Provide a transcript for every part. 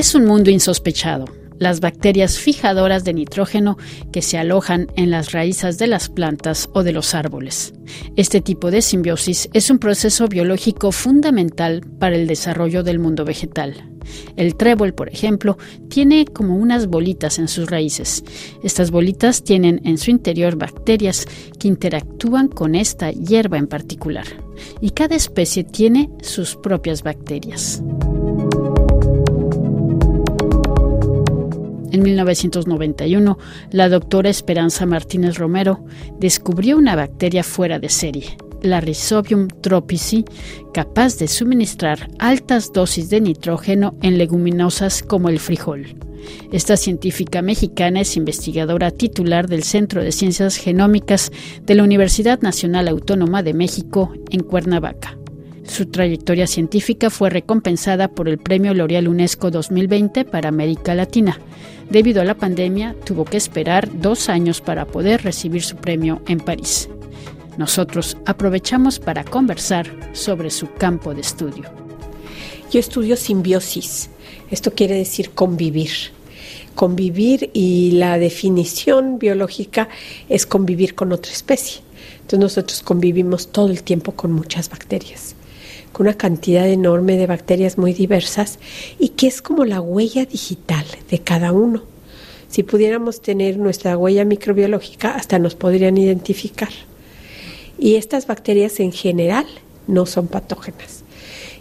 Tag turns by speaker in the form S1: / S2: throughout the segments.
S1: Es un mundo insospechado. Las bacterias fijadoras de nitrógeno que se alojan en las raíces de las plantas o de los árboles. Este tipo de simbiosis es un proceso biológico fundamental para el desarrollo del mundo vegetal. El trébol, por ejemplo, tiene como unas bolitas en sus raíces. Estas bolitas tienen en su interior bacterias que interactúan con esta hierba en particular. Y cada especie tiene sus propias bacterias. En 1991, la doctora Esperanza Martínez Romero descubrió una bacteria fuera de serie, la Rhizobium tropici, capaz de suministrar altas dosis de nitrógeno en leguminosas como el frijol. Esta científica mexicana es investigadora titular del Centro de Ciencias Genómicas de la Universidad Nacional Autónoma de México en Cuernavaca. Su trayectoria científica fue recompensada por el Premio L'Oreal UNESCO 2020 para América Latina. Debido a la pandemia, tuvo que esperar dos años para poder recibir su premio en París. Nosotros aprovechamos para conversar sobre su campo de estudio.
S2: Yo estudio simbiosis. Esto quiere decir convivir. Convivir y la definición biológica es convivir con otra especie. Entonces nosotros convivimos todo el tiempo con muchas bacterias, con una cantidad enorme de bacterias muy diversas y que es como la huella digital de cada uno. Si pudiéramos tener nuestra huella microbiológica, hasta nos podrían identificar. Y estas bacterias en general no son patógenas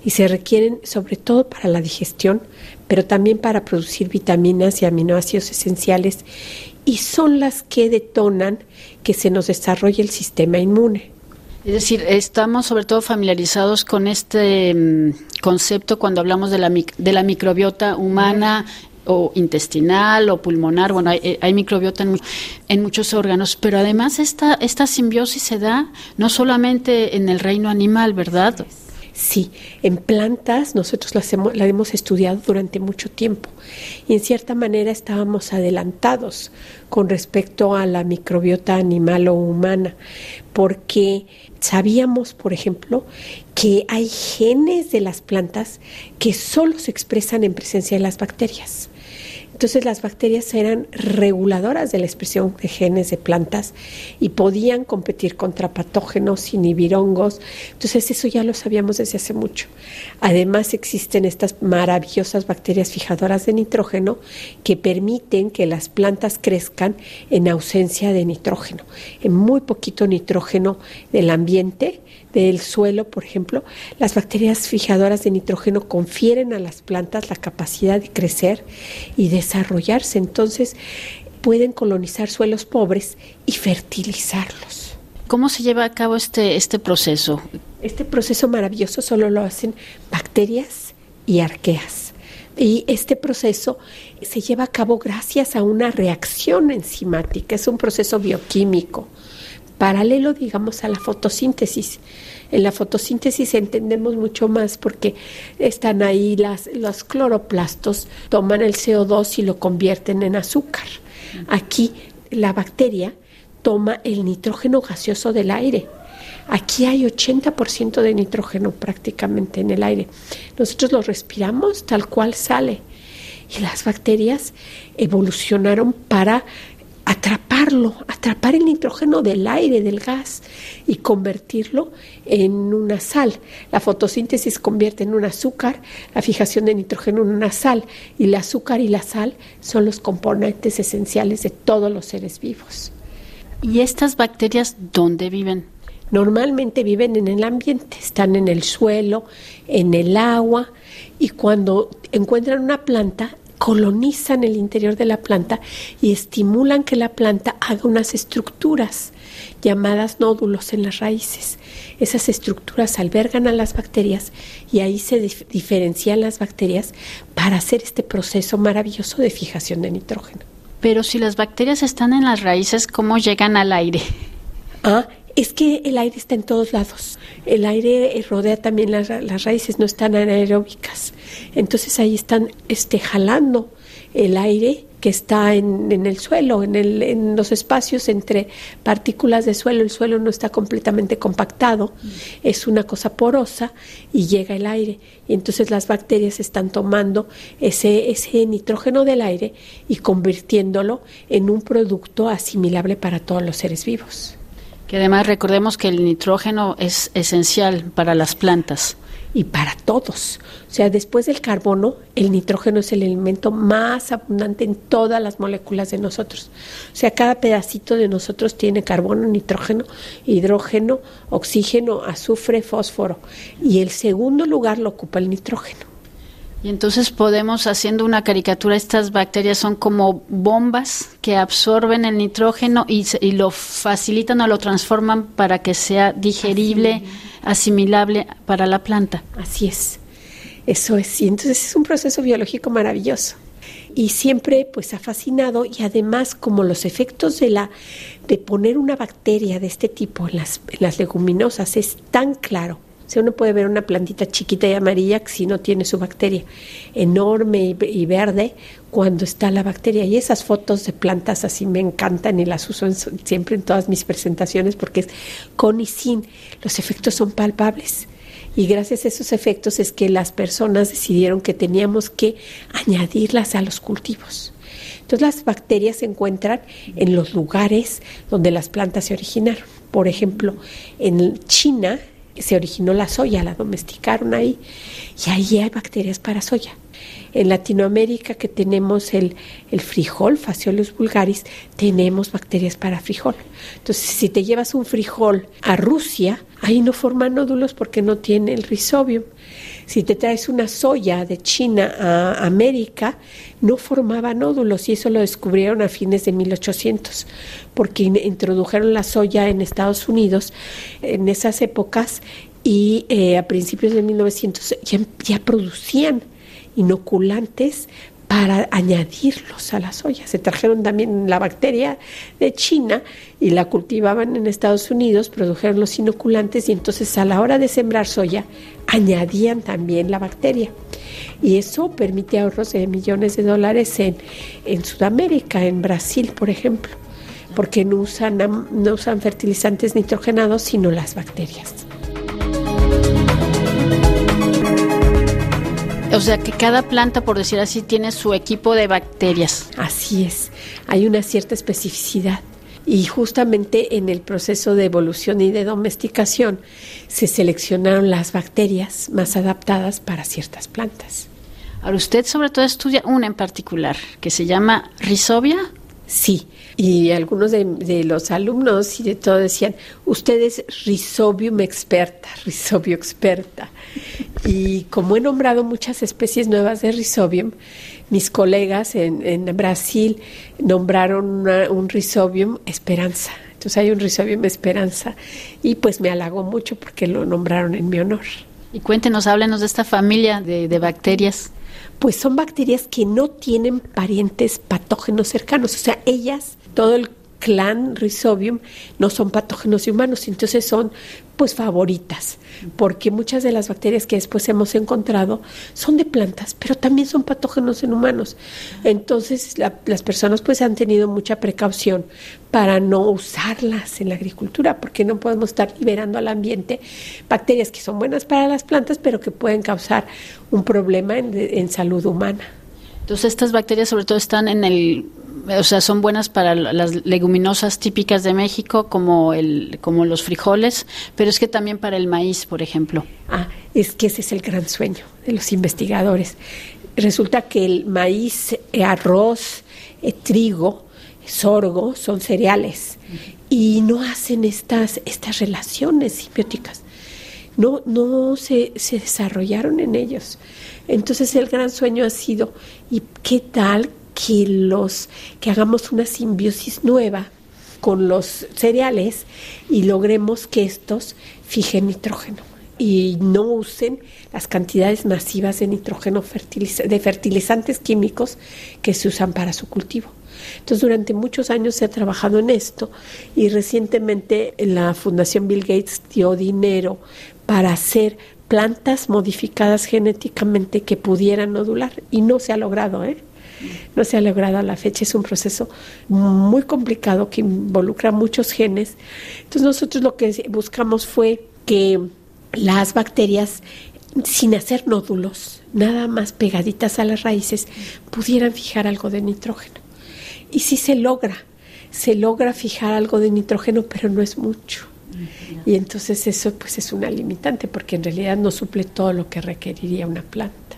S2: y se requieren sobre todo para la digestión, pero también para producir vitaminas y aminoácidos esenciales y son las que detonan que se nos desarrolle el sistema inmune.
S1: Es decir, estamos sobre todo familiarizados con este mm, concepto cuando hablamos de la, de la microbiota humana o intestinal o pulmonar, bueno, hay, hay microbiota en, muchos órganos, pero además esta, esta simbiosis se da no solamente en el reino animal, ¿verdad?
S2: Sí, en plantas nosotros las hemos, la hemos estudiado durante mucho tiempo y en cierta manera estábamos adelantados con respecto a la microbiota animal o humana, porque sabíamos, por ejemplo, que hay genes de las plantas que solo se expresan en presencia de las bacterias. Entonces las bacterias eran reguladoras de la expresión de genes de plantas y podían competir contra patógenos, inhibir hongos. Entonces eso ya lo sabíamos desde hace mucho. Además existen estas maravillosas bacterias fijadoras de nitrógeno que permiten que las plantas crezcan en ausencia de nitrógeno, en muy poquito nitrógeno del ambiente del suelo, por ejemplo, las bacterias fijadoras de nitrógeno confieren a las plantas la capacidad de crecer y desarrollarse. Entonces, pueden colonizar suelos pobres y fertilizarlos.
S1: ¿Cómo se lleva a cabo este, este proceso?
S2: Este proceso maravilloso solo lo hacen bacterias y arqueas. Y este proceso se lleva a cabo gracias a una reacción enzimática, es un proceso bioquímico paralelo, digamos, a la fotosíntesis. En la fotosíntesis entendemos mucho más porque están ahí los cloroplastos, toman el CO2 y lo convierten en azúcar. Aquí la bacteria toma el nitrógeno gaseoso del aire. Aquí hay 80% de nitrógeno prácticamente en el aire. Nosotros lo respiramos tal cual sale. Y las bacterias evolucionaron para atraparlo, atrapar el nitrógeno del aire, del gas y convertirlo en una sal. La fotosíntesis convierte en un azúcar, la fijación de nitrógeno en una sal y el azúcar y la sal son los componentes esenciales de todos los seres vivos.
S1: ¿Y estas bacterias dónde viven?
S2: Normalmente viven en el ambiente, están en el suelo, en el agua y cuando encuentran una planta colonizan el interior de la planta y estimulan que la planta haga unas estructuras llamadas nódulos en las raíces. Esas estructuras albergan a las bacterias y ahí se diferencian las bacterias para hacer este proceso maravilloso de fijación de nitrógeno.
S1: Pero si las bacterias están en las raíces, ¿cómo llegan al aire?
S2: Ah, es que el aire está en todos lados. El aire rodea también las, raíces, no están anaeróbicas. Entonces ahí están este, jalando el aire que está en, en el suelo, en, el, en, los espacios entre partículas de suelo. El suelo no está completamente compactado, es una cosa porosa y llega el aire. Y entonces las bacterias están tomando ese, ese nitrógeno del aire y convirtiéndolo en un producto asimilable para todos los seres vivos.
S1: Que además recordemos que el nitrógeno es esencial para las plantas
S2: y para todos. O sea, después del carbono, el nitrógeno es el elemento más abundante en todas las moléculas de nosotros. O sea, cada pedacito de nosotros tiene carbono, nitrógeno, hidrógeno, oxígeno, azufre, fósforo. Y el segundo lugar lo ocupa el nitrógeno.
S1: Y entonces podemos, haciendo una caricatura, estas bacterias son como bombas que absorben el nitrógeno y, y lo facilitan o lo transforman para que sea digerible asimilable para la planta.
S2: Así es, eso es. Y entonces es un proceso biológico maravilloso. Y siempre pues ha fascinado y además como los efectos de la de poner una bacteria de este tipo en las, las leguminosas es tan claro. O uno puede ver una plantita chiquita y amarilla si no tiene su bacteria, enorme y, verde cuando está la bacteria. Y esas fotos de plantas así me encantan y las uso siempre en todas mis presentaciones porque es con y sin. Los efectos son palpables. Y gracias a esos efectos es que las personas decidieron que teníamos que añadirlas a los cultivos. Entonces las bacterias se encuentran en los lugares donde las plantas se originaron. Por ejemplo, en China se originó la soya, la domesticaron ahí y ahí hay bacterias para soya. En Latinoamérica que tenemos el, el frijol, Phaseolus vulgaris, tenemos bacterias para frijol. Entonces, si te llevas un frijol a Rusia, ahí no forman nódulos porque no tiene el rhizobium. Si te traes una soya de China a América, no formaba nódulos y eso lo descubrieron a fines de 1800, porque introdujeron la soya en Estados Unidos en esas épocas y eh, a principios de 1900 ya, ya producían inoculantes para añadirlos a la soya. Se trajeron también la bacteria de China y la cultivaban en Estados Unidos, produjeron los inoculantes y entonces a la hora de sembrar soya añadían también la bacteria. Y eso permite ahorros de millones de dólares en, en Sudamérica, en Brasil, por ejemplo, porque no usan, no usan fertilizantes nitrogenados, sino las bacterias.
S1: O sea que cada planta, por decir así, tiene su equipo de bacterias.
S2: Así es, hay una cierta especificidad. Y justamente en el proceso de evolución y de domesticación se seleccionaron las bacterias más adaptadas para ciertas plantas.
S1: Ahora usted sobre todo estudia una en particular que se llama Rhizobia.
S2: Sí, y algunos de, los alumnos y de todo decían, usted es Rhizobium experta, Rhizobio experta. Y como he nombrado muchas especies nuevas de Rhizobium, mis colegas en, Brasil nombraron un Rhizobium esperanza. Entonces hay un Rhizobium esperanza y pues me halagó mucho porque lo nombraron en mi honor.
S1: Y cuéntenos, háblenos de esta familia de, de bacterias
S2: pues son bacterias que no tienen parientes patógenos cercanos, o sea, ellas todo el clan Rhizobium no son patógenos humanos, entonces son pues favoritas, porque muchas de las bacterias que después hemos encontrado son de plantas, pero también son patógenos en humanos. Entonces las personas pues han tenido mucha precaución para no usarlas en la agricultura, porque no podemos estar liberando al ambiente bacterias que son buenas para las plantas, pero que pueden causar un problema en, en salud humana.
S1: Entonces estas bacterias sobre todo están en el o sea, son buenas para las leguminosas típicas de México como el como los frijoles, pero es que también para el maíz, por ejemplo.
S2: Ah, es que ese es el gran sueño de los investigadores. Resulta que el maíz, eh, arroz, eh, trigo, sorgo son cereales y no hacen estas estas relaciones simbióticas. No no se, se desarrollaron en ellos. Entonces el gran sueño ha sido ¿y qué tal que los que hagamos una simbiosis nueva con los cereales y logremos que estos fijen nitrógeno y no usen las cantidades masivas de nitrógeno de fertilizantes químicos que se usan para su cultivo. Entonces, durante muchos años se ha trabajado en esto y recientemente la Fundación Bill Gates dio dinero para hacer plantas modificadas genéticamente que pudieran nodular y no se ha logrado, ¿eh? No se ha logrado a la fecha, es un proceso muy complicado que involucra muchos genes. Entonces nosotros lo que buscamos fue que las bacterias, sin hacer nódulos, nada más pegaditas a las raíces, pudieran fijar algo de nitrógeno. Y sí se logra, se logra fijar algo de nitrógeno, pero no es mucho. Y entonces eso pues es una limitante porque en realidad no suple todo lo que requeriría una planta.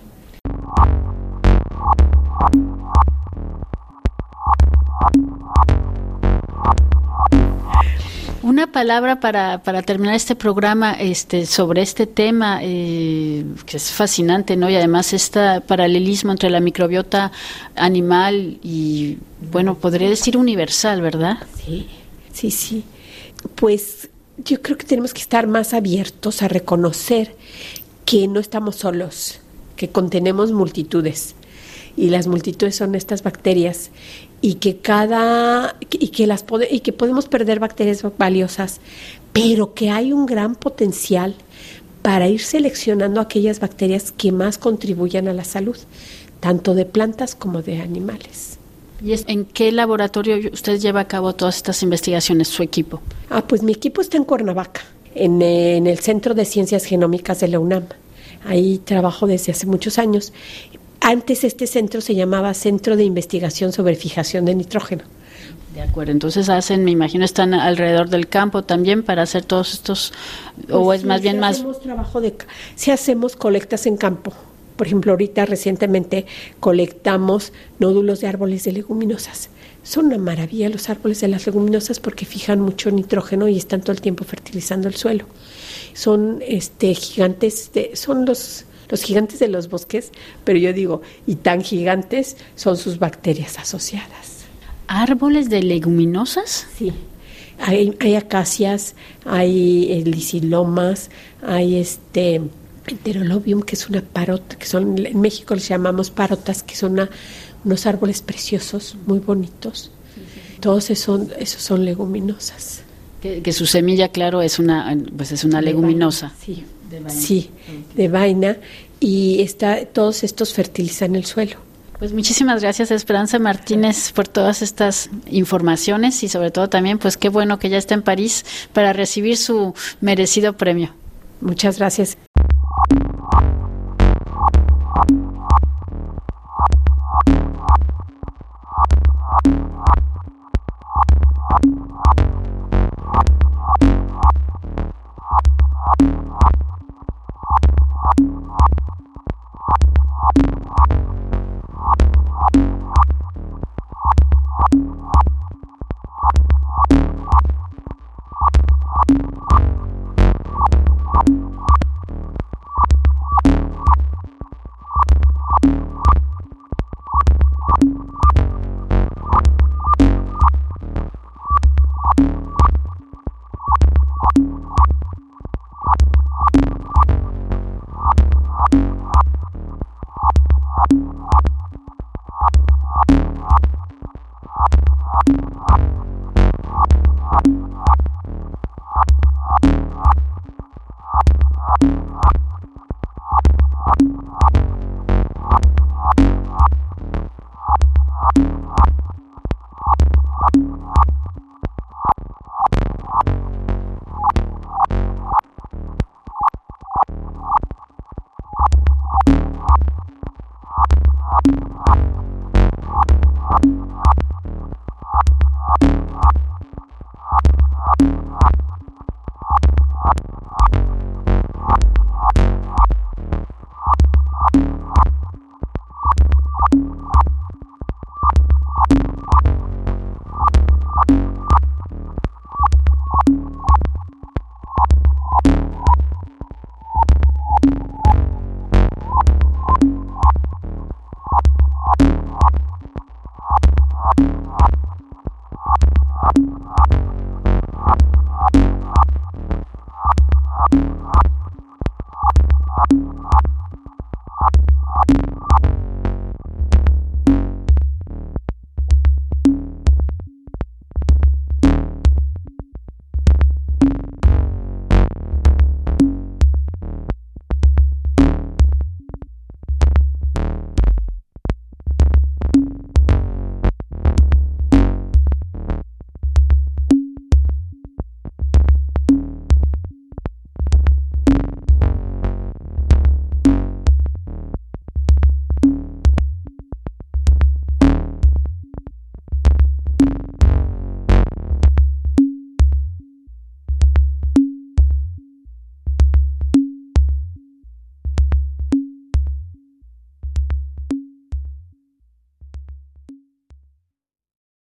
S1: Una palabra para, para terminar este programa este, sobre este tema eh, que es fascinante, ¿no? Y además este paralelismo entre la microbiota animal y, bueno, podría decir universal, ¿verdad?
S2: Sí, sí, sí. Pues yo creo que tenemos que estar más abiertos a reconocer que no estamos solos, que contenemos multitudes y las multitudes son estas bacterias y que cada y que las y que podemos perder bacterias valiosas, pero que hay un gran potencial para ir seleccionando aquellas bacterias que más contribuyan a la salud, tanto de plantas como de animales.
S1: ¿Y en qué laboratorio usted lleva a cabo todas estas investigaciones, su equipo?
S2: Ah, pues mi equipo está en Cuernavaca, en, en el Centro de Ciencias Genómicas de la UNAM. Ahí trabajo desde hace muchos años antes este centro se llamaba Centro de Investigación sobre Fijación de Nitrógeno.
S1: De acuerdo, entonces hacen, me imagino, están alrededor del campo también para hacer todos estos, o pues es más bien más...
S2: Trabajo de, si hacemos colectas en campo. Por ejemplo, ahorita recientemente colectamos nódulos de árboles de leguminosas. Son una maravilla los árboles de las leguminosas porque fijan mucho nitrógeno y están todo el tiempo fertilizando el suelo. Son este gigantes, de, son los los gigantes de los bosques, pero yo digo, y tan gigantes son sus bacterias asociadas.
S1: ¿Árboles de leguminosas?
S2: Sí. Hay, hay acacias, hay lisilomas, hay este enterolobium, que es una parota, que son, en México les llamamos parotas, que son unos árboles preciosos, muy bonitos. Todos esos son, esos son leguminosas.
S1: Que, su semilla, claro, es una, pues es una leguminosa.
S2: sí. Sí, de vaina. Y está, todos estos fertilizan el suelo.
S1: Pues muchísimas gracias Esperanza Martínez por todas estas informaciones y sobre todo también pues qué bueno que ya está en París para recibir su merecido premio.
S2: Muchas gracias.